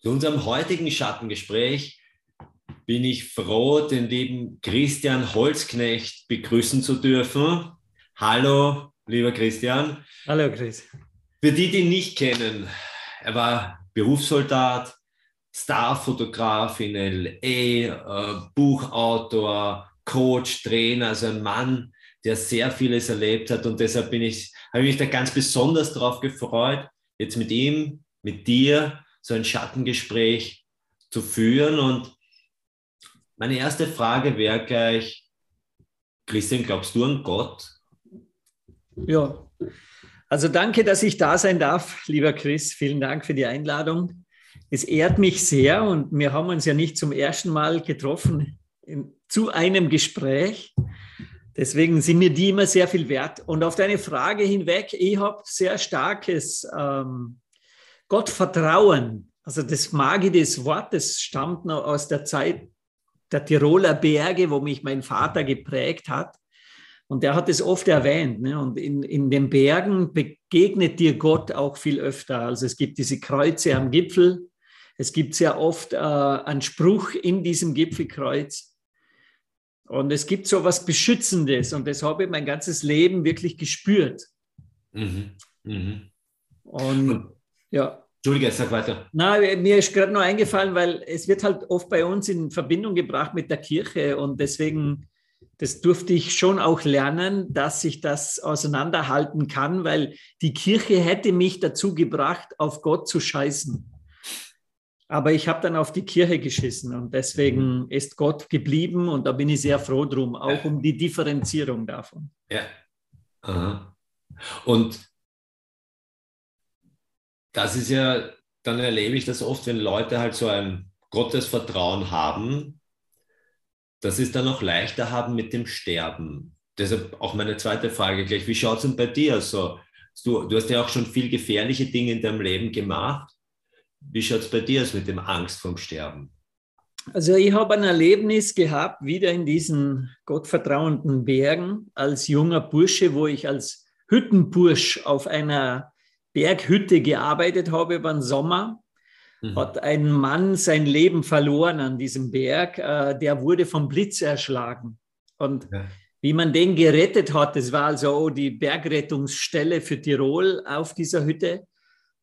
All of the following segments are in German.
Zu unserem heutigen Schattengespräch bin ich froh, den lieben Christian Holzknecht begrüßen zu dürfen. Hallo, lieber Christian. Hallo, Chris. Für die, die ihn nicht kennen, er war Berufssoldat, Starfotograf in LA, äh, Buchautor, Coach, Trainer, also ein Mann, der sehr vieles erlebt hat und deshalb bin ich, habe ich mich da ganz besonders darauf gefreut, jetzt mit ihm, mit dir so ein Schattengespräch zu führen. Und meine erste Frage wäre gleich, Christian, glaubst du an Gott? Ja, also danke, dass ich da sein darf, lieber Chris. Vielen Dank für die Einladung. Es ehrt mich sehr und wir haben uns ja nicht zum ersten Mal getroffen in, zu einem Gespräch. Deswegen sind mir die immer sehr viel wert. Und auf deine Frage hinweg, ich habe sehr starkes ähm, Gottvertrauen, also das Magie des Wortes stammt noch aus der Zeit der Tiroler Berge, wo mich mein Vater geprägt hat. Und der hat es oft erwähnt. Ne? Und in, in den Bergen begegnet dir Gott auch viel öfter. Also es gibt diese Kreuze am Gipfel. Es gibt sehr oft äh, einen Spruch in diesem Gipfelkreuz. Und es gibt so etwas Beschützendes. Und das habe ich mein ganzes Leben wirklich gespürt. Mhm. Mhm. Und ja. Entschuldige, sag weiter. Na, mir ist gerade noch eingefallen, weil es wird halt oft bei uns in Verbindung gebracht mit der Kirche und deswegen, das durfte ich schon auch lernen, dass ich das auseinanderhalten kann, weil die Kirche hätte mich dazu gebracht, auf Gott zu scheißen. Aber ich habe dann auf die Kirche geschissen und deswegen ist Gott geblieben und da bin ich sehr froh drum, auch ja. um die Differenzierung davon. Ja. Aha. Und das ist ja, dann erlebe ich das oft, wenn Leute halt so ein Gottesvertrauen haben, dass sie es dann auch leichter haben mit dem Sterben. Deshalb auch meine zweite Frage gleich, wie schaut es denn bei dir so? Du, du hast ja auch schon viel gefährliche Dinge in deinem Leben gemacht. Wie schaut es bei dir aus mit dem Angst vom Sterben? Also ich habe ein Erlebnis gehabt, wieder in diesen gottvertrauenden Bergen als junger Bursche, wo ich als Hüttenbursch auf einer Berghütte gearbeitet habe über den Sommer, mhm. hat ein Mann sein Leben verloren an diesem Berg. Äh, der wurde vom Blitz erschlagen. Und ja. wie man den gerettet hat, das war also die Bergrettungsstelle für Tirol auf dieser Hütte,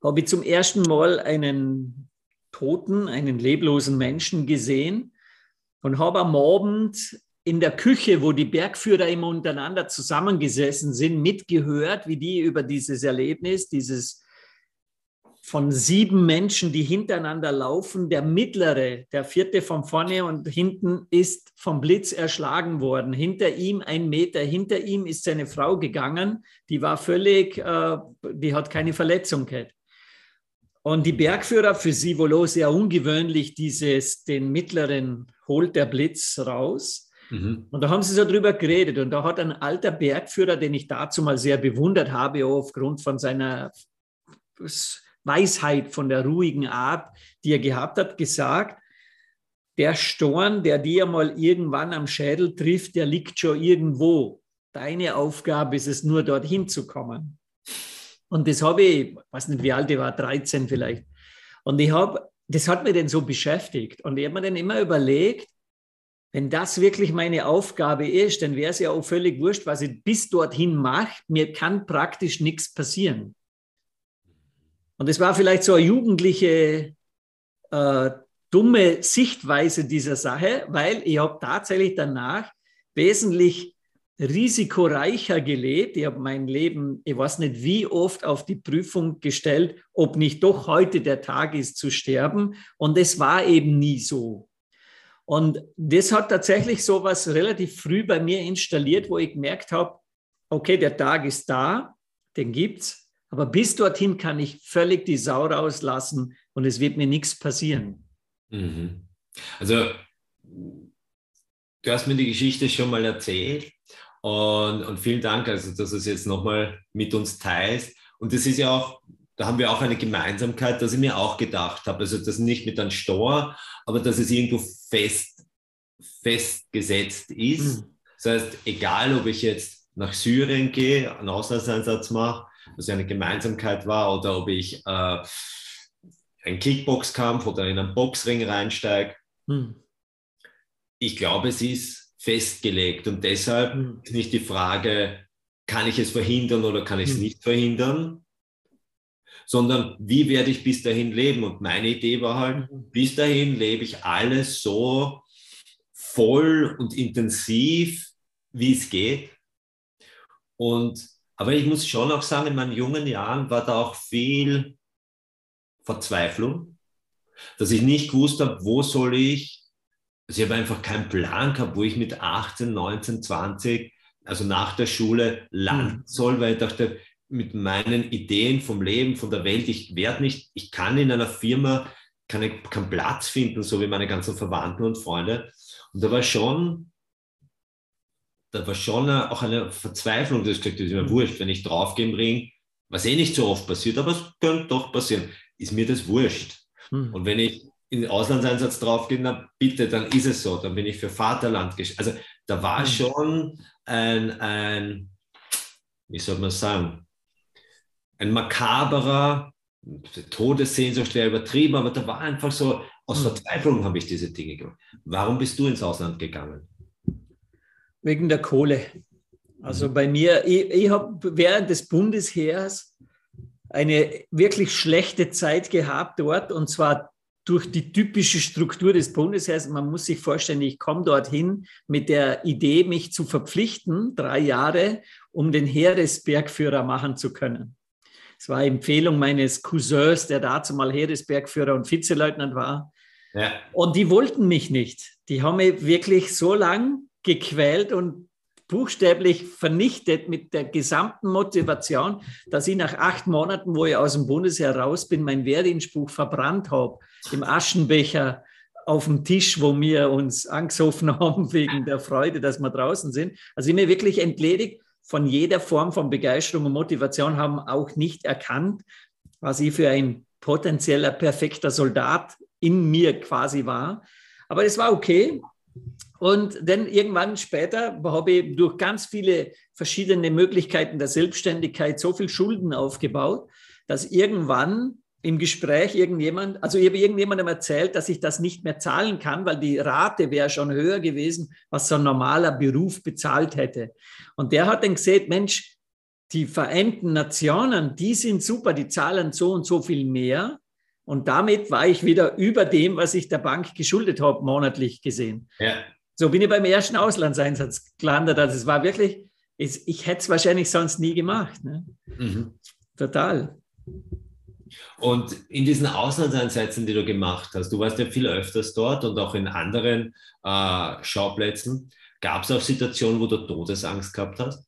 habe ich zum ersten Mal einen Toten, einen leblosen Menschen gesehen und habe am Abend in der Küche, wo die Bergführer immer untereinander zusammengesessen sind, mitgehört, wie die über dieses Erlebnis, dieses von sieben Menschen, die hintereinander laufen, der mittlere, der vierte von vorne und hinten ist vom Blitz erschlagen worden. Hinter ihm ein Meter, hinter ihm ist seine Frau gegangen, die war völlig, äh, die hat keine Verletzung gehabt. Und die Bergführer, für sie wohl sehr ungewöhnlich, dieses, den mittleren holt der Blitz raus. Mhm. Und da haben sie so drüber geredet. Und da hat ein alter Bergführer, den ich dazu mal sehr bewundert habe, aufgrund von seiner Weisheit, von der ruhigen Art, die er gehabt hat, gesagt, der Storn, der dir mal irgendwann am Schädel trifft, der liegt schon irgendwo. Deine Aufgabe ist es nur, dorthin zu kommen. Und das habe ich, ich weiß nicht, wie alt ich war, 13 vielleicht. Und ich habe, das hat mich dann so beschäftigt. Und ich habe mir dann immer überlegt, wenn das wirklich meine Aufgabe ist, dann wäre es ja auch völlig wurscht, was ich bis dorthin mache. Mir kann praktisch nichts passieren. Und es war vielleicht so eine jugendliche, äh, dumme Sichtweise dieser Sache, weil ich habe tatsächlich danach wesentlich risikoreicher gelebt. Ich habe mein Leben, ich weiß nicht wie oft, auf die Prüfung gestellt, ob nicht doch heute der Tag ist zu sterben. Und es war eben nie so. Und das hat tatsächlich so was relativ früh bei mir installiert, wo ich gemerkt habe, okay, der Tag ist da, den gibt's, aber bis dorthin kann ich völlig die Sau rauslassen und es wird mir nichts passieren. Mhm. Also du hast mir die Geschichte schon mal erzählt und, und vielen Dank, also dass du es jetzt nochmal mit uns teilst. Und das ist ja auch da haben wir auch eine Gemeinsamkeit, dass ich mir auch gedacht habe, also das nicht mit einem Stor, aber dass es irgendwo fest, festgesetzt ist. Mhm. Das heißt, egal ob ich jetzt nach Syrien gehe, einen Auslandseinsatz mache, was ja eine Gemeinsamkeit war, oder ob ich äh, einen Kickboxkampf oder in einen Boxring reinsteige. Hm. Ich glaube, es ist festgelegt und deshalb hm. ist nicht die Frage, kann ich es verhindern oder kann ich es hm. nicht verhindern, sondern wie werde ich bis dahin leben? Und meine Idee war halt, hm. bis dahin lebe ich alles so voll und intensiv, wie es geht. Und, aber ich muss schon auch sagen, in meinen jungen Jahren war da auch viel Verzweiflung, dass ich nicht gewusst habe, wo soll ich, also ich habe einfach keinen Plan gehabt, wo ich mit 18, 19, 20, also nach der Schule landen hm. soll, weil ich dachte, mit meinen Ideen vom Leben, von der Welt, ich werde nicht, ich kann in einer Firma keinen kein Platz finden, so wie meine ganzen Verwandten und Freunde. Und da war schon, da war schon auch eine Verzweiflung, das gesagt, ist mir wurscht, wenn ich draufgehe im Ring, was eh nicht so oft passiert, aber es könnte doch passieren ist mir das wurscht. Hm. Und wenn ich in den Auslandseinsatz draufgehe, dann bitte, dann ist es so, dann bin ich für Vaterland. Also da war hm. schon ein, ein, wie soll man sagen, ein makaberer, Todessehnsucht wäre übertrieben, aber da war einfach so, aus hm. Verzweiflung habe ich diese Dinge gemacht. Warum bist du ins Ausland gegangen? Wegen der Kohle. Also mhm. bei mir, ich, ich habe während des Bundesheers eine wirklich schlechte Zeit gehabt dort und zwar durch die typische Struktur des Bundesheers. Man muss sich vorstellen, ich komme dorthin mit der Idee, mich zu verpflichten, drei Jahre, um den Heeresbergführer machen zu können. Es war Empfehlung meines Cousins, der dazu mal Heeresbergführer und Vizeleutnant war. Ja. Und die wollten mich nicht. Die haben mich wirklich so lang gequält und buchstäblich vernichtet mit der gesamten Motivation, dass ich nach acht Monaten, wo ich aus dem Bundesheer raus bin, mein Wehrdienstbuch verbrannt habe, im Aschenbecher auf dem Tisch, wo wir uns angesoffen haben wegen der Freude, dass wir draußen sind. Also ich mir wirklich entledigt von jeder Form von Begeisterung und Motivation, haben auch nicht erkannt, was ich für ein potenzieller perfekter Soldat in mir quasi war. Aber es war okay. Und dann irgendwann später habe ich durch ganz viele verschiedene Möglichkeiten der Selbstständigkeit so viel Schulden aufgebaut, dass irgendwann im Gespräch irgendjemand, also ich habe irgendjemandem erzählt, dass ich das nicht mehr zahlen kann, weil die Rate wäre schon höher gewesen, was so ein normaler Beruf bezahlt hätte. Und der hat dann gesehen, Mensch, die Vereinten Nationen, die sind super, die zahlen so und so viel mehr. Und damit war ich wieder über dem, was ich der Bank geschuldet habe, monatlich gesehen. Ja. So bin ich beim ersten Auslandseinsatz gelandet. Also es war wirklich, ich, hätte es wahrscheinlich sonst nie gemacht. Ne? Mhm. Total. Und in diesen Auslandseinsätzen, die du gemacht hast, du warst ja viel öfters dort und auch in anderen äh, Schauplätzen, gab es auch Situationen, wo du Todesangst gehabt hast?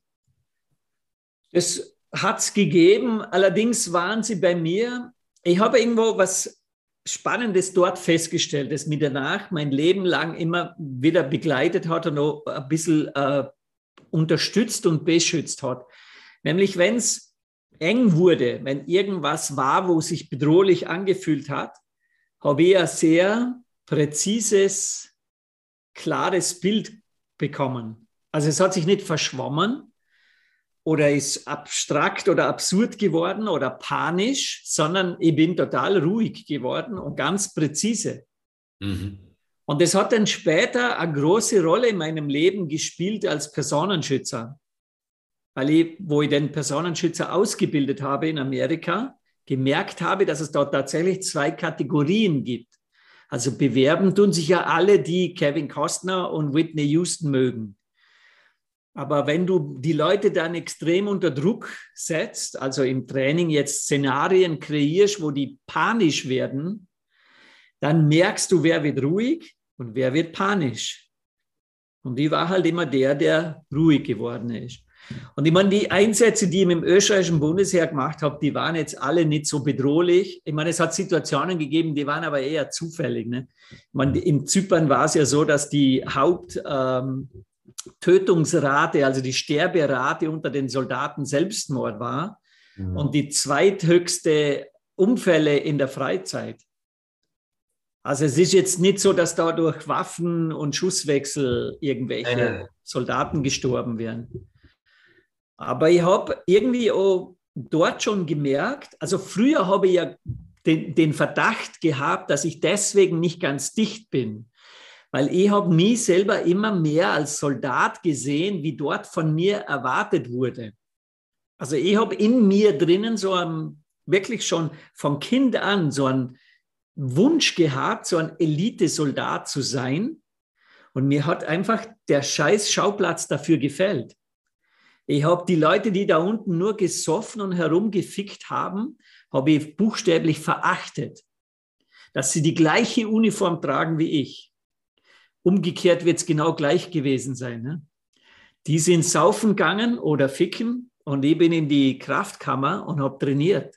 Es hat es gegeben, allerdings waren sie bei mir, ich habe irgendwo was Spannendes dort festgestellt, das mich danach mein Leben lang immer wieder begleitet hat und auch ein bisschen äh, unterstützt und beschützt hat. Nämlich, wenn es eng wurde, wenn irgendwas war, wo sich bedrohlich angefühlt hat, habe ich ein sehr präzises, klares Bild bekommen. Also es hat sich nicht verschwommen, oder ist abstrakt oder absurd geworden oder panisch, sondern ich bin total ruhig geworden und ganz präzise. Mhm. Und das hat dann später eine große Rolle in meinem Leben gespielt als Personenschützer. Weil ich, wo ich den Personenschützer ausgebildet habe in Amerika, gemerkt habe, dass es dort tatsächlich zwei Kategorien gibt. Also bewerben tun sich ja alle, die Kevin Costner und Whitney Houston mögen. Aber wenn du die Leute dann extrem unter Druck setzt, also im Training jetzt Szenarien kreierst, wo die panisch werden, dann merkst du, wer wird ruhig und wer wird panisch. Und ich war halt immer der, der ruhig geworden ist. Und ich meine, die Einsätze, die ich im österreichischen Bundesheer gemacht habe, die waren jetzt alle nicht so bedrohlich. Ich meine, es hat Situationen gegeben, die waren aber eher zufällig. Ne? Ich meine, in Zypern war es ja so, dass die Haupt, ähm, also die Sterberate unter den Soldaten Selbstmord war mhm. und die zweithöchste Unfälle in der Freizeit. Also es ist jetzt nicht so, dass da durch Waffen und Schusswechsel irgendwelche. Soldaten gestorben wären. Aber ich habe irgendwie auch dort schon gemerkt, also früher habe ich ja den, den Verdacht gehabt, dass ich deswegen nicht ganz dicht bin. Weil ich habe mich selber immer mehr als Soldat gesehen, wie dort von mir erwartet wurde. Also ich habe in mir drinnen so ein, wirklich schon von Kind an so einen Wunsch gehabt, so ein Elitesoldat zu sein. Und mir hat einfach der scheiß Schauplatz dafür gefällt. Ich habe die Leute, die da unten nur gesoffen und herumgefickt haben, habe ich buchstäblich verachtet, dass sie die gleiche Uniform tragen wie ich. Umgekehrt wird es genau gleich gewesen sein. Ne? Die sind saufen gegangen oder ficken und ich bin in die Kraftkammer und habe trainiert.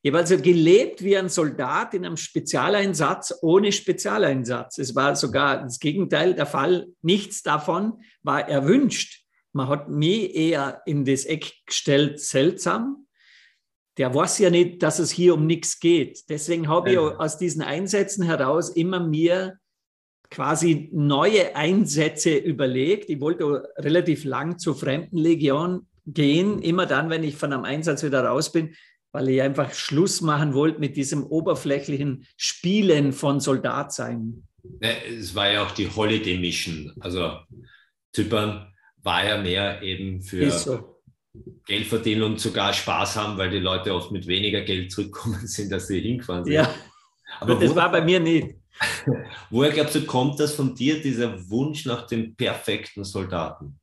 Ich habe also gelebt wie ein Soldat in einem Spezialeinsatz ohne Spezialeinsatz. Es war sogar das Gegenteil der Fall. Nichts davon war erwünscht. Man hat mich eher in das Eck gestellt, seltsam. Der weiß ja nicht, dass es hier um nichts geht. Deswegen habe ich aus diesen Einsätzen heraus immer mir quasi neue Einsätze überlegt. Ich wollte relativ lang zur Fremdenlegion gehen, immer dann, wenn ich von einem Einsatz wieder raus bin, weil ich einfach Schluss machen wollte mit diesem oberflächlichen Spielen von Soldat sein. Es war ja auch die Holiday Mission. Also Zypern war ja mehr eben für so. Geld verdienen und sogar Spaß haben, weil die Leute oft mit weniger Geld zurückgekommen sind, als sie hingefahren sind. Ja, aber das wo, war bei mir nicht. Woher glaubst du, kommt das von dir, dieser Wunsch nach dem perfekten Soldaten?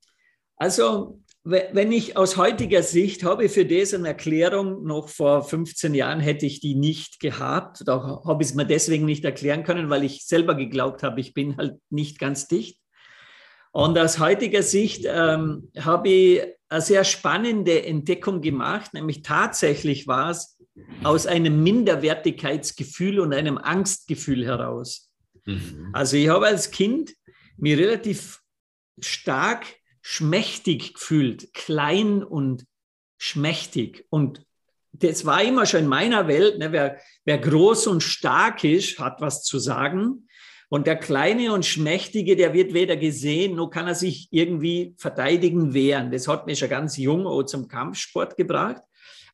Also, wenn ich aus heutiger Sicht habe für das eine Erklärung, noch vor 15 Jahren hätte ich die nicht gehabt. Da habe ich es mir deswegen nicht erklären können, weil ich selber geglaubt habe, ich bin halt nicht ganz dicht. Und aus heutiger Sicht ähm, habe ich eine sehr spannende Entdeckung gemacht, nämlich tatsächlich war es aus einem Minderwertigkeitsgefühl und einem Angstgefühl heraus. Mhm. Also ich habe als Kind mich relativ stark schmächtig gefühlt, klein und schmächtig. Und das war immer schon in meiner Welt, ne, wer, wer groß und stark ist, hat was zu sagen. Und der Kleine und Schmächtige, der wird weder gesehen, noch kann er sich irgendwie verteidigen, wehren. Das hat mich schon ganz jung auch zum Kampfsport gebracht,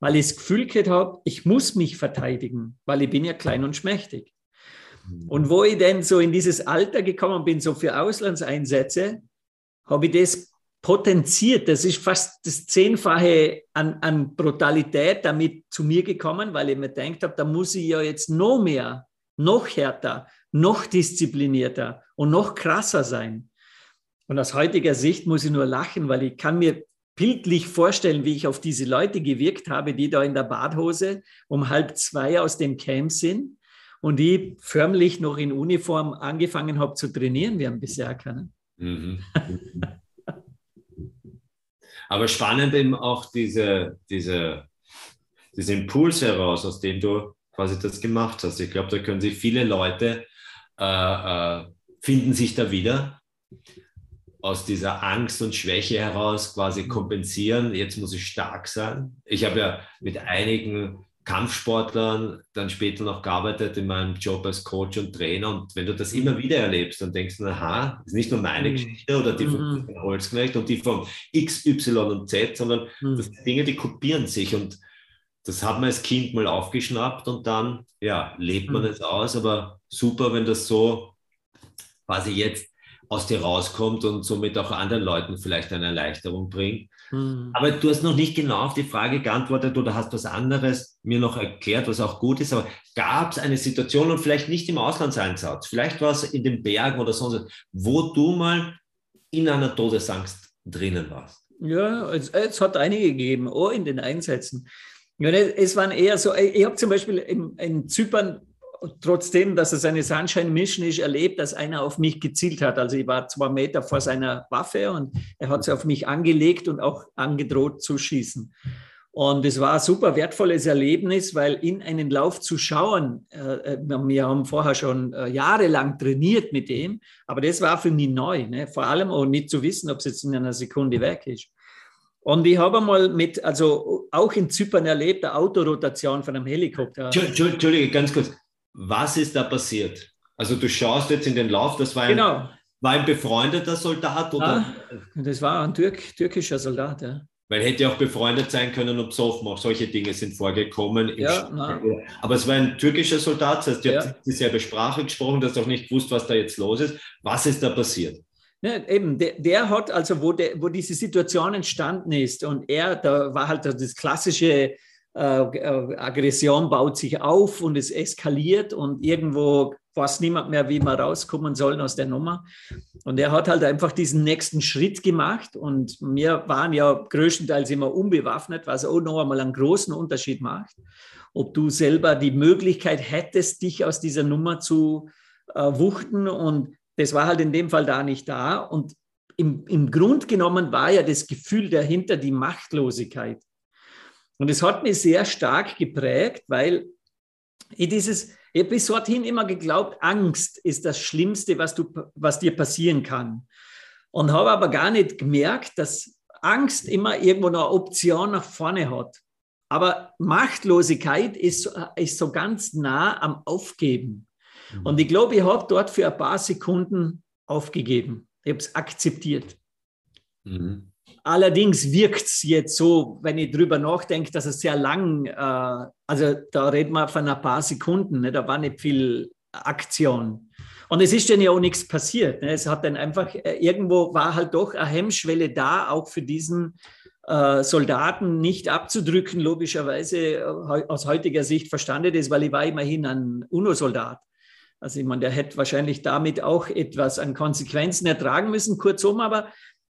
weil ich das Gefühl gehabt habe, ich muss mich verteidigen, weil ich bin ja klein und schmächtig. Mhm. Und wo ich denn so in dieses Alter gekommen bin, so für Auslandseinsätze, habe ich das potenziert. Das ist fast das Zehnfache an, an Brutalität damit zu mir gekommen, weil ich mir gedacht habe, da muss ich ja jetzt noch mehr, noch härter, noch disziplinierter und noch krasser sein. Und aus heutiger Sicht muss ich nur lachen, weil ich kann mir bildlich vorstellen, wie ich auf diese Leute gewirkt habe, die da in der Badhose um halb zwei aus dem Camp sind und die förmlich noch in Uniform angefangen habe zu trainieren, wir haben bisher können. Mhm. Aber spannend eben auch diese, diese, diese Impuls heraus, aus dem du quasi das gemacht hast. Ich glaube, da können sich viele Leute äh, äh, finden sich da wieder aus dieser Angst und Schwäche heraus quasi kompensieren. Jetzt muss ich stark sein. Ich habe ja mit einigen Kampfsportlern dann später noch gearbeitet in meinem Job als Coach und Trainer. Und wenn du das immer mhm. wieder erlebst, dann denkst du, aha, ist nicht nur meine mhm. Geschichte oder die von mhm. Holzknecht und die von X, Y und Z, sondern mhm. das sind Dinge, die kopieren sich. Und das hat man als Kind mal aufgeschnappt und dann, ja, lebt man mhm. es aus. Aber super, wenn das so quasi jetzt aus dir rauskommt und somit auch anderen Leuten vielleicht eine Erleichterung bringt. Mhm. Aber du hast noch nicht genau auf die Frage geantwortet oder hast was anderes mir noch erklärt, was auch gut ist. Aber gab es eine Situation und vielleicht nicht im Auslandseinsatz, vielleicht war es in den Bergen oder sonst, wo du mal in einer Todesangst drinnen warst? Ja, es, es hat einige gegeben, auch in den Einsätzen. Ja, es waren eher so, ich habe zum Beispiel in, in Zypern trotzdem, dass es eine Sunshine Mission ist, erlebt, dass einer auf mich gezielt hat. Also ich war zwei Meter vor seiner Waffe und er hat sie auf mich angelegt und auch angedroht zu schießen. Und es war ein super wertvolles Erlebnis, weil in einen Lauf zu schauen, äh, äh wir haben vorher schon äh, jahrelang trainiert mit dem, aber das war für mich neu, ne? vor allem auch nicht zu wissen, ob es jetzt in einer Sekunde weg ist. Und ich habe mal mit, also auch in Zypern erlebt, eine Autorotation von einem Helikopter. Entschuldige, ganz kurz was ist da passiert? Also du schaust jetzt in den Lauf, das war ein, genau. war ein befreundeter Soldat oder? Ah, das war ein Türk, türkischer Soldat, ja. Weil hätte auch befreundet sein können und besoffen, auch solche Dinge sind vorgekommen. Ja, Aber es war ein türkischer Soldat, das heißt, ihr ja. habt dieselbe Sprache gesprochen, du hast auch nicht gewusst, was da jetzt los ist. Was ist da passiert? Ja, eben, der, der, hat, also wo, der, wo diese Situation entstanden ist und er, da war halt das klassische äh, äh, Aggression baut sich auf und es eskaliert und irgendwo weiß niemand mehr, wie man rauskommen soll aus der Nummer. Und er hat halt einfach diesen nächsten Schritt gemacht und wir waren ja größtenteils immer unbewaffnet, was auch noch einmal einen großen Unterschied macht. Ob du selber die Möglichkeit hättest, dich aus dieser Nummer zu äh, wuchten und das war halt in dem Fall da nicht da. Und im, im Grund genommen war ja das Gefühl dahinter die Machtlosigkeit. Und es hat mich sehr stark geprägt, weil ich dieses, ich habe bis dorthin immer geglaubt, Angst ist das Schlimmste, was, du, was dir passieren kann. Und habe aber gar nicht gemerkt, dass Angst immer irgendwo eine Option nach vorne hat. Aber Machtlosigkeit ist, ist so ganz nah am Aufgeben. Mhm. Und ich glaube, ich habe dort für ein paar Sekunden aufgegeben. Ich habe es akzeptiert. Mhm. Allerdings wirkt es jetzt so, wenn ich drüber nachdenke, dass es sehr lang, äh, also da reden wir von ein paar Sekunden, ne, da war nicht viel Aktion. Und es ist dann ja auch nichts passiert. Ne? Es hat dann einfach, äh, irgendwo war halt doch eine Hemmschwelle da, auch für diesen äh, Soldaten nicht abzudrücken, logischerweise äh, aus heutiger Sicht verstanden ist, weil ich war immerhin ein UNO-Soldat. Also ich meine, der hätte wahrscheinlich damit auch etwas an Konsequenzen ertragen müssen. Kurzum, aber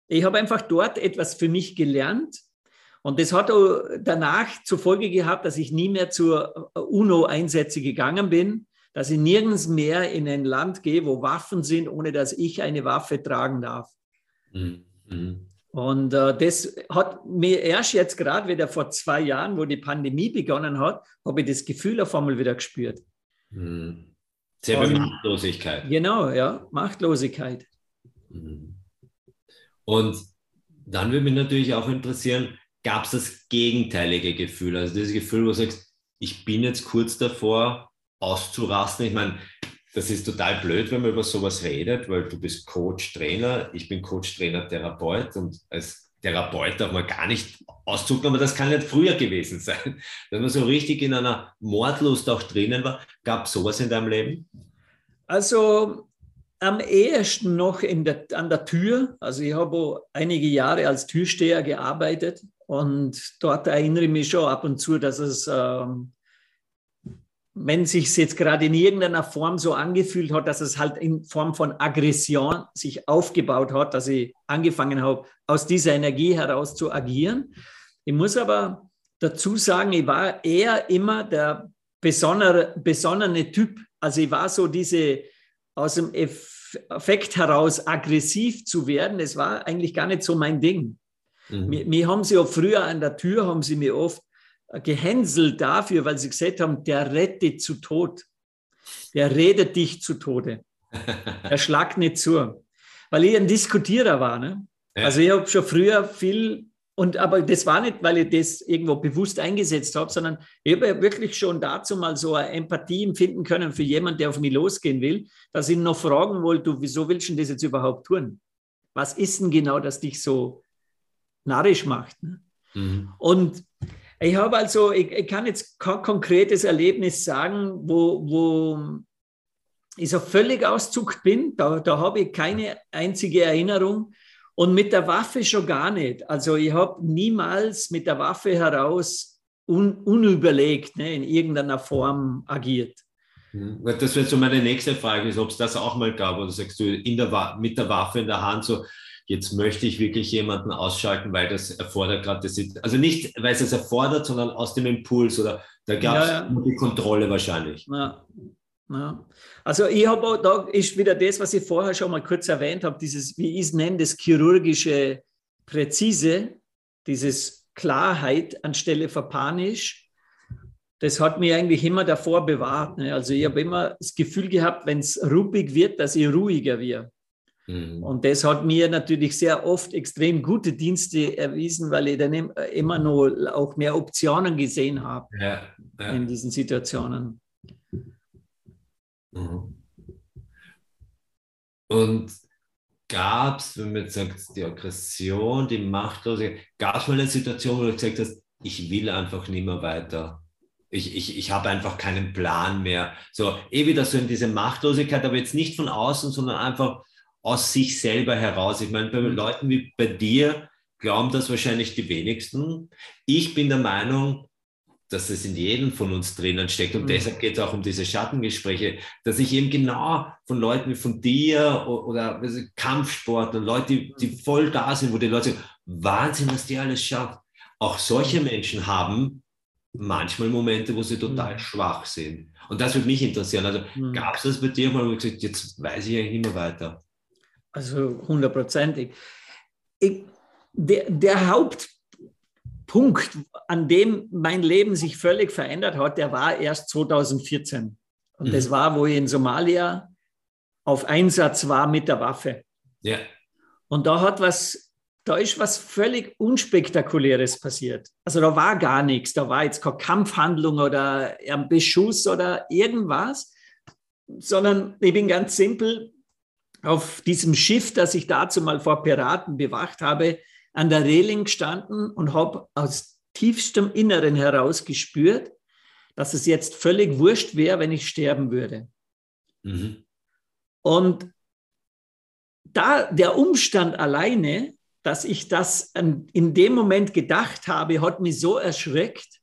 ich habe einfach dort etwas für mich gelernt. Und das hat danach zur Folge gehabt, dass ich nie mehr zur UNO-Einsätze gegangen bin, dass ich nirgends mehr in ein Land gehe, wo Waffen sind, ohne dass ich eine Waffe tragen darf. Mhm. Und äh, das hat mir erst jetzt gerade wieder vor zwei Jahren, wo die Pandemie begonnen hat, habe ich das Gefühl auf einmal wieder gespürt. Mhm. Viel Machtlosigkeit. Genau, ja, Machtlosigkeit. Mhm. Und dann würde mich natürlich auch interessieren, gab es das gegenteilige Gefühl? Also dieses Gefühl, wo du sagst, ich bin jetzt kurz davor auszurasten. Ich meine, das ist total blöd, wenn man über sowas redet, weil du bist Coach, Trainer, ich bin Coach, Trainer, Therapeut und als Therapeut darf man gar nicht auszucken, aber das kann nicht früher gewesen sein. Wenn man so richtig in einer Mordlust auch drinnen war, gab es sowas in deinem Leben? Also am ehesten noch der, an der Tür. Also ich habe einige Jahre als Türsteher gearbeitet und dort erinnere ich mich schon ab und zu, dass es, ähm, wenn sich es jetzt gerade in irgendeiner Form so angefühlt hat, dass es halt in Form von Aggression sich aufgebaut hat, dass ich angefangen habe, aus dieser Energie heraus zu agieren. Ich muss aber dazu sagen, ich war eher immer der besondere, besonnene Typ. Also ich war so diese aus dem Effekt heraus aggressiv zu werden, das war eigentlich gar nicht so mein Ding. Mhm. Mir, mir, haben sie auch früher an der Tür, haben sie mir oft gehänselt dafür, weil sie gesagt haben, der rettet zu Tod. Der redet dich zu Tode. er schlagt nicht zu. Weil ich ein Diskutierer war. Ne? Ja. Also ich habe schon früher viel und aber das war nicht, weil ich das irgendwo bewusst eingesetzt habe, sondern ich habe wirklich schon dazu mal so eine Empathie empfinden können für jemanden, der auf mich losgehen will, dass ich ihn noch fragen wollte, du, wieso willst du das jetzt überhaupt tun? Was ist denn genau, das dich so narrisch macht? Ne? Mhm. Und ich habe also, ich, ich, kann jetzt kein konkretes Erlebnis sagen, wo, wo ich so völlig auszuckt bin. Da, da habe ich keine einzige Erinnerung. Und mit der Waffe schon gar nicht. Also ich habe niemals mit der Waffe heraus un, unüberlegt ne, in irgendeiner Form agiert. Mhm. Das wäre so meine nächste Frage, ist, ob es das auch mal gab, oder sagst du in der, mit der Waffe in der Hand so, jetzt möchte ich wirklich jemanden ausschalten, weil das erfordert gerade das, also nicht, weil es es erfordert, sondern aus dem Impuls oder da gab es ja, ja. die Kontrolle wahrscheinlich. Ja. Ja. Also ich habe da ist wieder das, was ich vorher schon mal kurz erwähnt habe, dieses, wie ich es nenne, das chirurgische Präzise, dieses Klarheit anstelle von Panisch. Das hat mich eigentlich immer davor bewahrt. Ne? Also ich habe immer das Gefühl gehabt, wenn es ruppig wird, dass ich ruhiger werde. Mhm. Und das hat mir natürlich sehr oft extrem gute Dienste erwiesen, weil ich dann immer noch auch mehr Optionen gesehen habe ja, ja. in diesen Situationen. Mhm. Und gab es, wenn man jetzt sagt, die Aggression, die Machtlosigkeit, gab es mal eine Situation, wo du gesagt hast, ich will einfach nicht mehr weiter. Ich, ich, ich habe einfach keinen Plan mehr. So, eh wieder so in diese Machtlosigkeit, aber jetzt nicht von außen, sondern einfach aus sich selber heraus. Ich meine, bei mhm. Leuten wie bei dir glauben das wahrscheinlich die wenigsten. Ich bin der Meinung, dass es in jedem von uns drinnen steckt. Und mhm. deshalb geht es auch um diese Schattengespräche, dass ich eben genau von Leuten wie von dir oder, oder Kampfsport und Leute, die, die, mhm. voll da sind, wo die Leute sagen, Wahnsinn, was die alles schafft. Auch solche mhm. Menschen haben manchmal Momente, wo sie total mhm. schwach sind. Und das würde mich interessieren. Also mhm. gab es das bei dir mal, wo du gesagt jetzt weiß ich eigentlich mehr weiter? Also hundertprozentig. Der, der Haupt Punkt, an dem mein Leben sich völlig verändert hat, der war erst 2014. Und mhm. das war, wo ich in Somalia auf Einsatz war mit der Waffe. Ja. Und da hat was, da ist was völlig Unspektakuläres passiert. Also da war gar nichts. Da war jetzt keine Kampfhandlung oder ein Beschuss oder irgendwas, sondern ich bin ganz simpel auf diesem Schiff, das ich dazu mal vor Piraten bewacht habe, an der Reling gestanden und habe aus tiefstem Inneren heraus gespürt, dass es jetzt völlig wurscht wäre, wenn ich sterben würde. Mhm. Und da der Umstand alleine, dass ich das in dem Moment gedacht habe, hat mich so erschreckt.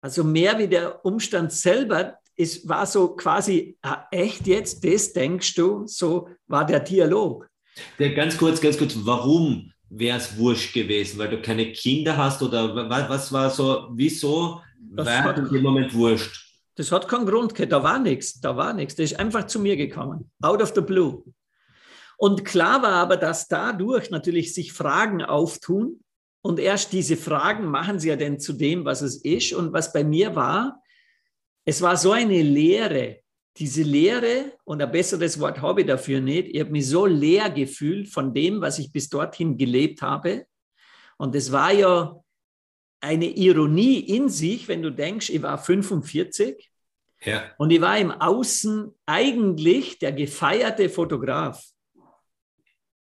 Also mehr wie der Umstand selber, es war so quasi, ah, echt jetzt, das denkst du? So war der Dialog. Der, ganz kurz, ganz kurz, warum wäre es wurscht gewesen, weil du keine Kinder hast oder was war so, wieso das war in dem Moment wurscht? Das hat keinen Grund gehabt, da war nichts, da war nichts. Der ist einfach zu mir gekommen, out of the blue. Und klar war aber, dass dadurch natürlich sich Fragen auftun und erst diese Fragen machen sie ja dann zu dem, was es ist. Und was bei mir war, es war so eine Leere, diese Leere, und ein besseres Wort habe ich dafür nicht, ich habe mich so leer gefühlt von dem, was ich bis dorthin gelebt habe. Und es war ja eine Ironie in sich, wenn du denkst, ich war 45 ja. und ich war im Außen eigentlich der gefeierte Fotograf,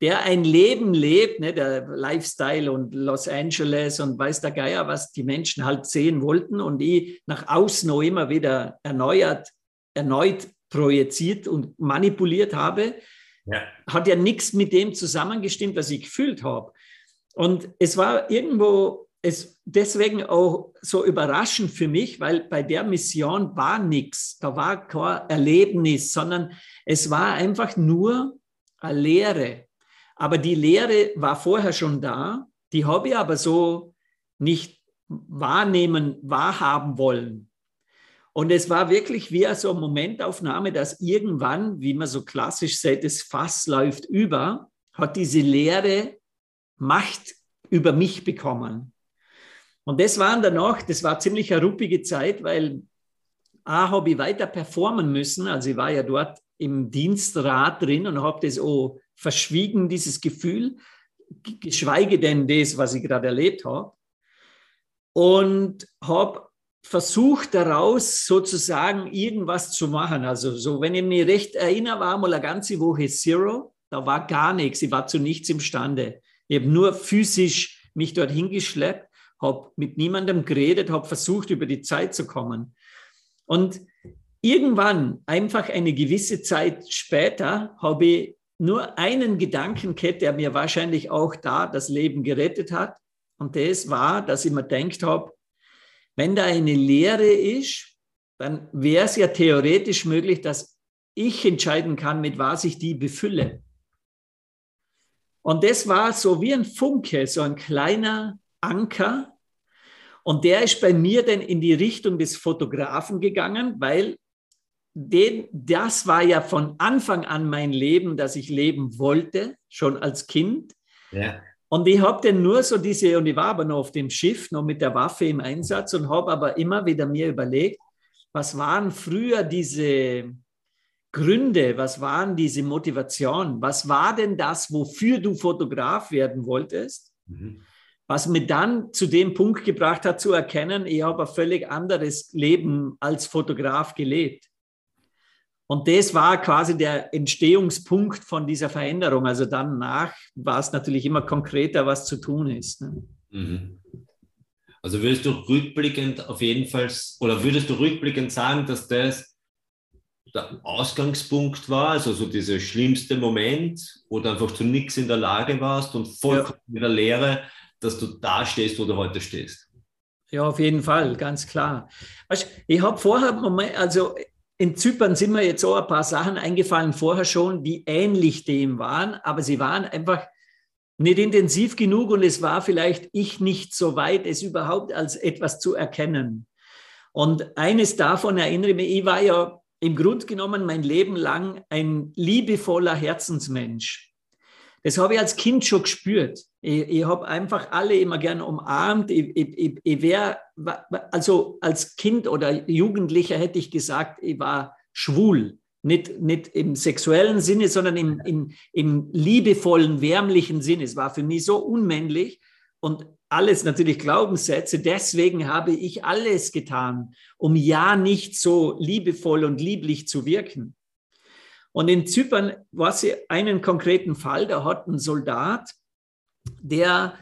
der ein Leben lebt, ne, der Lifestyle und Los Angeles und weiß der Geier, was die Menschen halt sehen wollten und ich nach außen noch immer wieder erneuert erneut projiziert und manipuliert habe, ja. hat ja nichts mit dem zusammengestimmt, was ich gefühlt habe. Und es war irgendwo es deswegen auch so überraschend für mich, weil bei der Mission war nichts, da war kein Erlebnis, sondern es war einfach nur eine Lehre. Aber die Lehre war vorher schon da, die habe ich aber so nicht wahrnehmen, wahrhaben wollen. Und es war wirklich wie so eine Momentaufnahme, dass irgendwann, wie man so klassisch sagt, das Fass läuft über, hat diese Lehre Macht über mich bekommen. Und das waren danach, das war ziemlich eine ruppige Zeit, weil A, habe ich weiter performen müssen. Also ich war ja dort im Dienstrat drin und habe das auch verschwiegen, dieses Gefühl, geschweige denn das, was ich gerade erlebt habe. Und habe versucht daraus sozusagen irgendwas zu machen. Also so, wenn ich mich recht erinnere, war mal eine ganze Woche Zero, da war gar nichts, ich war zu nichts imstande. Ich habe nur physisch mich dorthin geschleppt, habe mit niemandem geredet, habe versucht, über die Zeit zu kommen. Und irgendwann, einfach eine gewisse Zeit später, habe ich nur einen Gedanken gehabt, der mir wahrscheinlich auch da das Leben gerettet hat. Und das war, dass ich mir gedacht habe, wenn da eine Lehre ist, dann wäre es ja theoretisch möglich, dass ich entscheiden kann, mit was ich die befülle. Und das war so wie ein Funke, so ein kleiner Anker. Und der ist bei mir dann in die Richtung des Fotografen gegangen, weil den, das war ja von Anfang an mein Leben, das ich leben wollte, schon als Kind. Ja. Und ich habe dann nur so diese, und ich war aber noch auf dem Schiff, noch mit der Waffe im Einsatz und habe aber immer wieder mir überlegt, was waren früher diese Gründe, was waren diese Motivationen, was war denn das, wofür du Fotograf werden wolltest? Mhm. Was mir dann zu dem Punkt gebracht hat, zu erkennen, ich habe ein völlig anderes Leben als Fotograf gelebt. Und das war quasi der Entstehungspunkt von dieser Veränderung. Also danach war es natürlich immer konkreter, was zu tun ist. Ne? Mhm. Also würdest du rückblickend auf jeden Fall, oder würdest du rückblickend sagen, dass das der Ausgangspunkt war, also so dieser schlimmste Moment, wo du einfach zu nichts in der Lage warst und vollkommen ja. in der Lehre, dass du da stehst, wo du heute stehst? Ja, auf jeden Fall, ganz klar. ich habe vorher, also in Zypern sind mir jetzt auch ein paar Sachen eingefallen vorher schon, die ähnlich dem waren, aber sie waren einfach nicht intensiv genug und es war vielleicht ich nicht so weit, es überhaupt als etwas zu erkennen. Und eines davon erinnere ich mich, ich war ja im Grunde genommen mein Leben lang ein liebevoller Herzensmensch. Das habe ich als Kind schon gespürt. Ich, ich habe einfach alle immer gern umarmt. Ich, ich, ich wäre, also als Kind oder Jugendlicher hätte ich gesagt, ich war schwul. Nicht, nicht im sexuellen Sinne, sondern im, im, im liebevollen, wärmlichen Sinne. Es war für mich so unmännlich und alles natürlich Glaubenssätze. Deswegen habe ich alles getan, um ja nicht so liebevoll und lieblich zu wirken. Und in Zypern war es einen konkreten Fall, da hat ein Soldat, der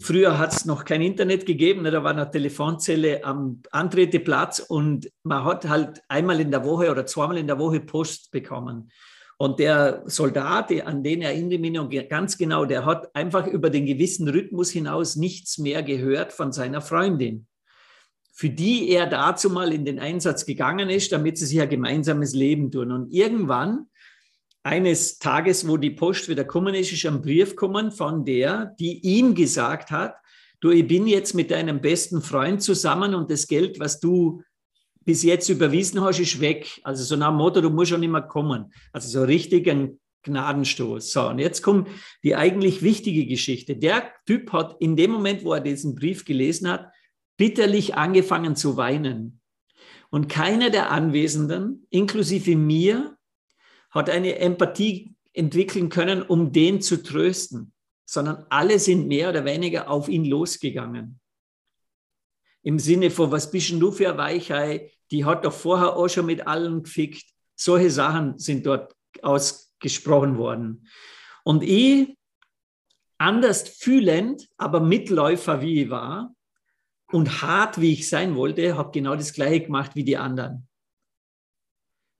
früher hat es noch kein Internet gegeben, da war eine Telefonzelle am Antreteplatz und man hat halt einmal in der Woche oder zweimal in der Woche Post bekommen. Und der Soldat, an den erinnere ich mich noch ganz genau, der hat einfach über den gewissen Rhythmus hinaus nichts mehr gehört von seiner Freundin, für die er dazu mal in den Einsatz gegangen ist, damit sie sich ein gemeinsames Leben tun. Und irgendwann eines Tages, wo die Post wieder gekommen ist, ist ein Brief gekommen von der, die ihm gesagt hat, du, ich bin jetzt mit deinem besten Freund zusammen und das Geld, was du bis jetzt überwiesen hast, ist weg. Also so nach dem Motto, du musst schon immer kommen. Also so richtig ein Gnadenstoß. So, und jetzt kommt die eigentlich wichtige Geschichte. Der Typ hat in dem Moment, wo er diesen Brief gelesen hat, bitterlich angefangen zu weinen. Und keiner der Anwesenden, inklusive mir, hat eine Empathie entwickeln können, um den zu trösten, sondern alle sind mehr oder weniger auf ihn losgegangen. Im Sinne von, was bist denn du für eine Weichheit? Die hat doch vorher auch schon mit allen gefickt. Solche Sachen sind dort ausgesprochen worden. Und ich, anders fühlend, aber Mitläufer wie ich war und hart wie ich sein wollte, habe genau das Gleiche gemacht wie die anderen.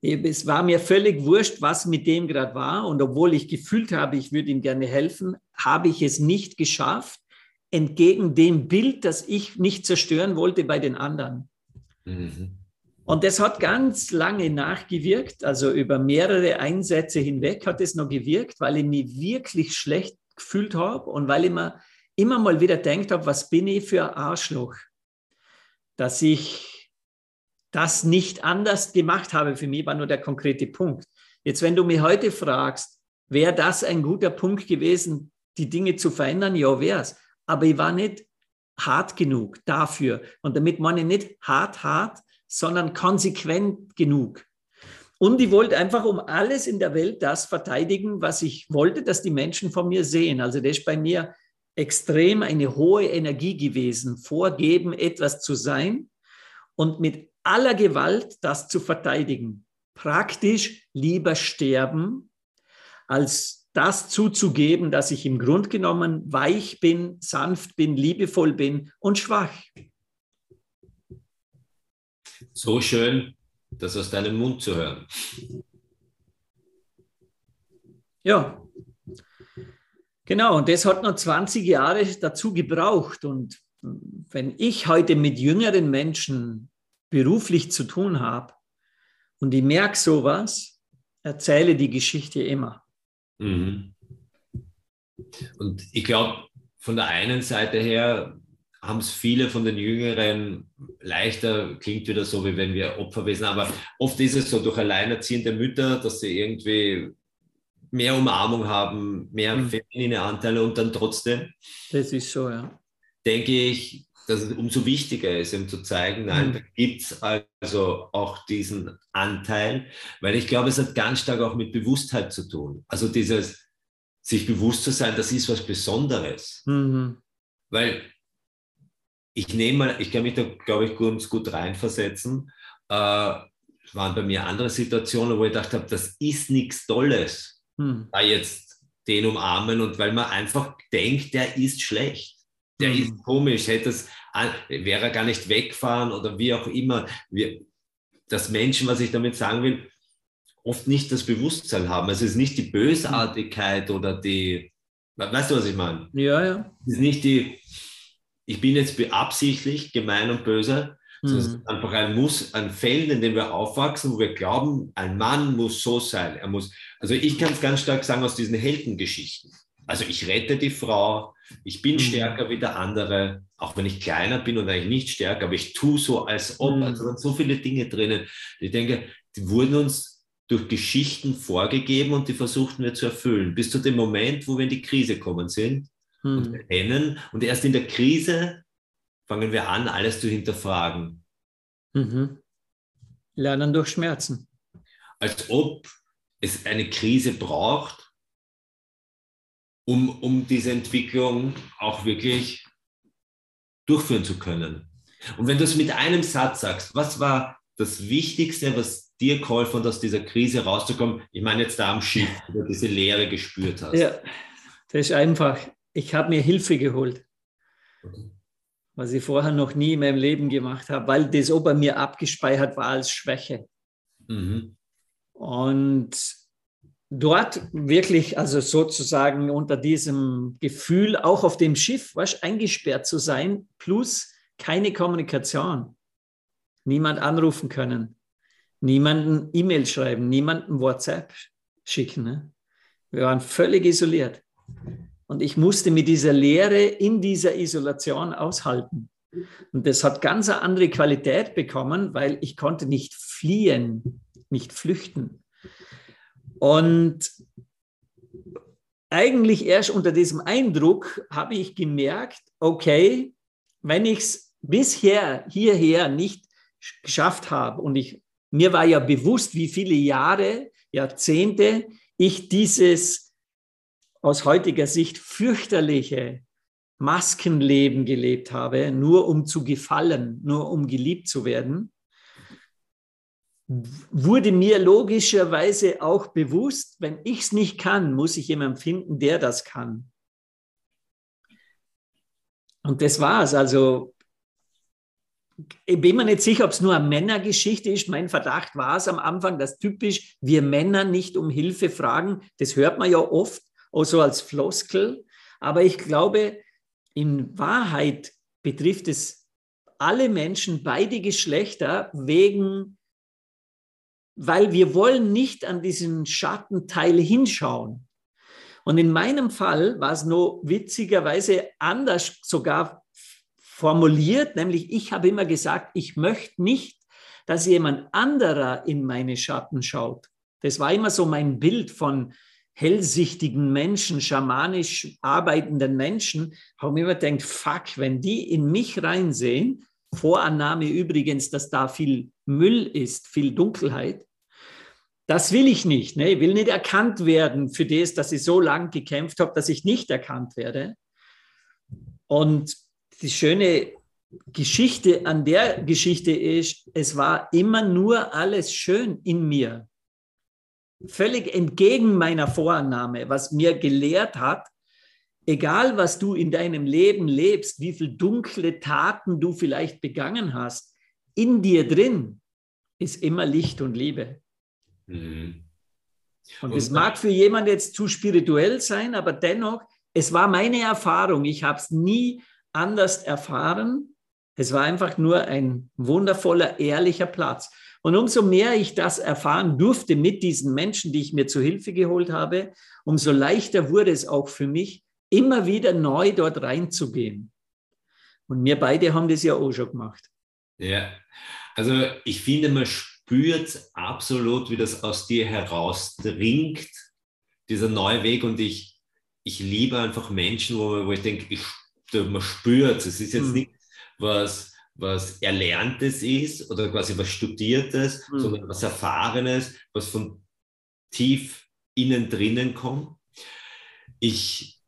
Es war mir völlig wurscht, was mit dem gerade war. Und obwohl ich gefühlt habe, ich würde ihm gerne helfen, habe ich es nicht geschafft, entgegen dem Bild, das ich nicht zerstören wollte bei den anderen. Mhm. Und das hat ganz lange nachgewirkt, also über mehrere Einsätze hinweg hat es noch gewirkt, weil ich mich wirklich schlecht gefühlt habe und weil ich mir immer mal wieder denkt habe, was bin ich für ein Arschloch, dass ich das nicht anders gemacht habe. Für mich war nur der konkrete Punkt. Jetzt, wenn du mich heute fragst, wäre das ein guter Punkt gewesen, die Dinge zu verändern? Ja, wäre es. Aber ich war nicht hart genug dafür. Und damit meine ich nicht hart, hart, sondern konsequent genug. Und ich wollte einfach um alles in der Welt das verteidigen, was ich wollte, dass die Menschen von mir sehen. Also das ist bei mir extrem eine hohe Energie gewesen, vorgeben, etwas zu sein und mit aller Gewalt das zu verteidigen. Praktisch lieber sterben, als das zuzugeben, dass ich im Grund genommen weich bin, sanft bin, liebevoll bin und schwach. So schön, das aus deinem Mund zu hören. Ja, genau. Und das hat noch 20 Jahre dazu gebraucht. Und wenn ich heute mit jüngeren Menschen beruflich zu tun habe und ich merke sowas, erzähle die Geschichte immer. Mhm. Und ich glaube, von der einen Seite her haben es viele von den Jüngeren leichter, klingt wieder so, wie wenn wir Opfer wissen, aber oft ist es so durch alleinerziehende Mütter, dass sie irgendwie mehr Umarmung haben, mehr mhm. feminine Anteile und dann trotzdem. Das ist so, ja. Denke ich, dass es umso wichtiger ist, ihm zu zeigen, nein, mhm. da gibt es also auch diesen Anteil, weil ich glaube, es hat ganz stark auch mit Bewusstheit zu tun. Also dieses sich bewusst zu sein, das ist was Besonderes. Mhm. Weil ich nehme mal, ich kann mich da, glaube ich, ganz gut reinversetzen. Äh, waren bei mir andere Situationen, wo ich gedacht habe, das ist nichts Tolles, hm. da jetzt den umarmen und weil man einfach denkt, der ist schlecht, der hm. ist komisch, hätte es, wäre er gar nicht wegfahren oder wie auch immer. Wir, dass Menschen, was ich damit sagen will, oft nicht das Bewusstsein haben. Also es ist nicht die Bösartigkeit oder die, weißt du, was ich meine? Ja, ja. Es ist nicht die, ich bin jetzt beabsichtlich gemein und böse, sondern es ist mhm. einfach ein Muss, ein Feld, in dem wir aufwachsen, wo wir glauben, ein Mann muss so sein. Er muss, also ich kann es ganz stark sagen aus diesen Heldengeschichten. Also ich rette die Frau, ich bin mhm. stärker wie der andere, auch wenn ich kleiner bin und eigentlich nicht stärker, aber ich tue so, als ob. Mhm. Also da sind so viele Dinge drinnen. Ich denke, die wurden uns durch Geschichten vorgegeben und die versuchten wir zu erfüllen. Bis zu dem Moment, wo wir in die Krise kommen sind mhm. und wir rennen. Und erst in der Krise fangen wir an, alles zu hinterfragen. Mhm. Lernen durch Schmerzen. Als ob es eine Krise braucht, um, um diese Entwicklung auch wirklich durchführen zu können. Und wenn du es mit einem Satz sagst, was war das Wichtigste, was dir geholfen hat, aus dieser Krise rauszukommen? Ich meine jetzt da am Schiff, wo du diese Leere gespürt hast. Ja, das ist einfach. Ich habe mir Hilfe geholt, okay. was ich vorher noch nie in meinem Leben gemacht habe, weil das ober mir abgespeichert war als Schwäche. Mhm. Und dort wirklich, also sozusagen unter diesem Gefühl, auch auf dem Schiff, weißt, eingesperrt zu sein, plus keine Kommunikation. Niemand anrufen können, niemanden E-Mail schreiben, niemanden WhatsApp schicken. Ne? Wir waren völlig isoliert. Und ich musste mit dieser Leere in dieser Isolation aushalten. Und das hat ganz eine andere Qualität bekommen, weil ich konnte nicht fliehen, nicht flüchten. Und eigentlich erst unter diesem Eindruck habe ich gemerkt, okay, wenn ich es bisher hierher nicht geschafft habe und ich, mir war ja bewusst, wie viele Jahre, Jahrzehnte ich dieses aus heutiger Sicht fürchterliche Maskenleben gelebt habe, nur um zu gefallen, nur um geliebt zu werden, wurde mir logischerweise auch bewusst, wenn ich es nicht kann, muss ich jemanden finden, der das kann. Und das war's. Also ich bin mir nicht sicher, ob es nur eine Männergeschichte ist. Mein Verdacht war es am Anfang, dass typisch wir Männer nicht um Hilfe fragen. Das hört man ja oft, auch so als Floskel. Aber ich glaube, in Wahrheit betrifft es alle Menschen, beide Geschlechter, wegen weil wir wollen nicht an diesen Schattenteil hinschauen. Und in meinem Fall war es nur witzigerweise anders sogar formuliert, nämlich ich habe immer gesagt, ich möchte nicht, dass jemand anderer in meine Schatten schaut. Das war immer so mein Bild von hellsichtigen Menschen, schamanisch arbeitenden Menschen, habe ich immer gedacht, fuck, wenn die in mich reinsehen, Vorannahme übrigens, dass da viel Müll ist, viel Dunkelheit. Das will ich nicht. Ne? Ich will nicht erkannt werden für das, dass ich so lange gekämpft habe, dass ich nicht erkannt werde. Und die schöne Geschichte an der Geschichte ist, es war immer nur alles schön in mir. Völlig entgegen meiner Vorannahme, was mir gelehrt hat, egal was du in deinem Leben lebst, wie viele dunkle Taten du vielleicht begangen hast, in dir drin ist immer Licht und Liebe. Mhm. Und es mag für jemanden jetzt zu spirituell sein, aber dennoch, es war meine Erfahrung. Ich habe es nie anders erfahren. Es war einfach nur ein wundervoller, ehrlicher Platz. Und umso mehr ich das erfahren durfte mit diesen Menschen, die ich mir zu Hilfe geholt habe, umso leichter wurde es auch für mich, immer wieder neu dort reinzugehen. Und wir beide haben das ja auch schon gemacht. Ja, also ich finde, man spürt absolut, wie das aus dir herausdringt, dieser neue Weg. Und ich, ich liebe einfach Menschen, wo, wo ich denke, ich, man spürt es. Es ist jetzt mhm. nicht was, was Erlerntes ist oder quasi was Studiertes, mhm. sondern was Erfahrenes, was von tief innen drinnen kommt. Ich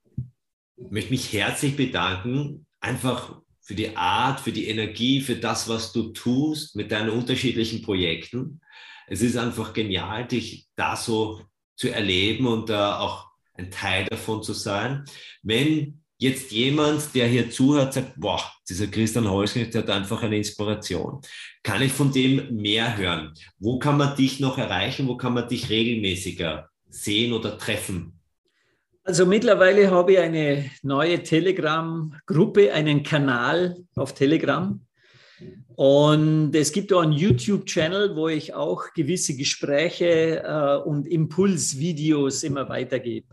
möchte mich herzlich bedanken, einfach für die Art, für die Energie, für das, was du tust mit deinen unterschiedlichen Projekten. Es ist einfach genial, dich da so zu erleben und da auch ein Teil davon zu sein. Wenn jetzt jemand, der hier zuhört, sagt, boah, dieser Christian Holzknecht hat einfach eine Inspiration. Kann ich von dem mehr hören? Wo kann man dich noch erreichen? Wo kann man dich regelmäßiger sehen oder treffen? Also mittlerweile habe ich eine neue Telegram-Gruppe, einen Kanal auf Telegram. Und es gibt auch einen YouTube-Channel, wo ich auch gewisse Gespräche äh, und Impulsvideos immer weitergebe.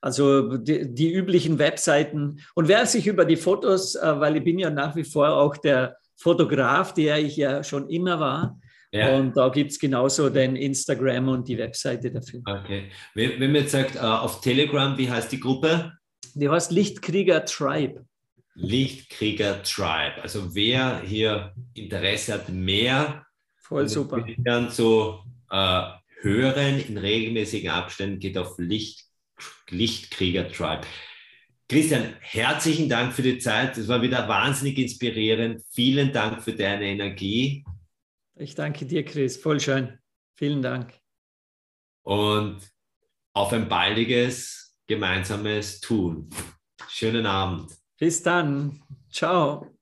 Also die, die, üblichen Webseiten. Und wer sich über die Fotos, äh, weil ich bin ja nach wie vor auch der Fotograf, der ich ja schon immer war, ja. Und da gibt es genauso den Instagram und die Webseite dafür. Okay. Wenn, wenn man jetzt sagt, uh, auf Telegram, wie heißt die Gruppe? Die heißt Lichtkrieger Tribe. Lichtkrieger Tribe. Also wer hier Interesse hat, mehr Voll super. dann so uh, hören in regelmäßigen Abständen, geht auf Licht, Lichtkrieger Tribe. Christian, herzlichen Dank für die Zeit. Es war wieder wahnsinnig inspirierend. Vielen Dank für deine Energie. Ich danke dir, Chris. Voll schön. Vielen Dank. Und auf ein baldiges gemeinsames Tun. Schönen Abend. Bis dann. Ciao.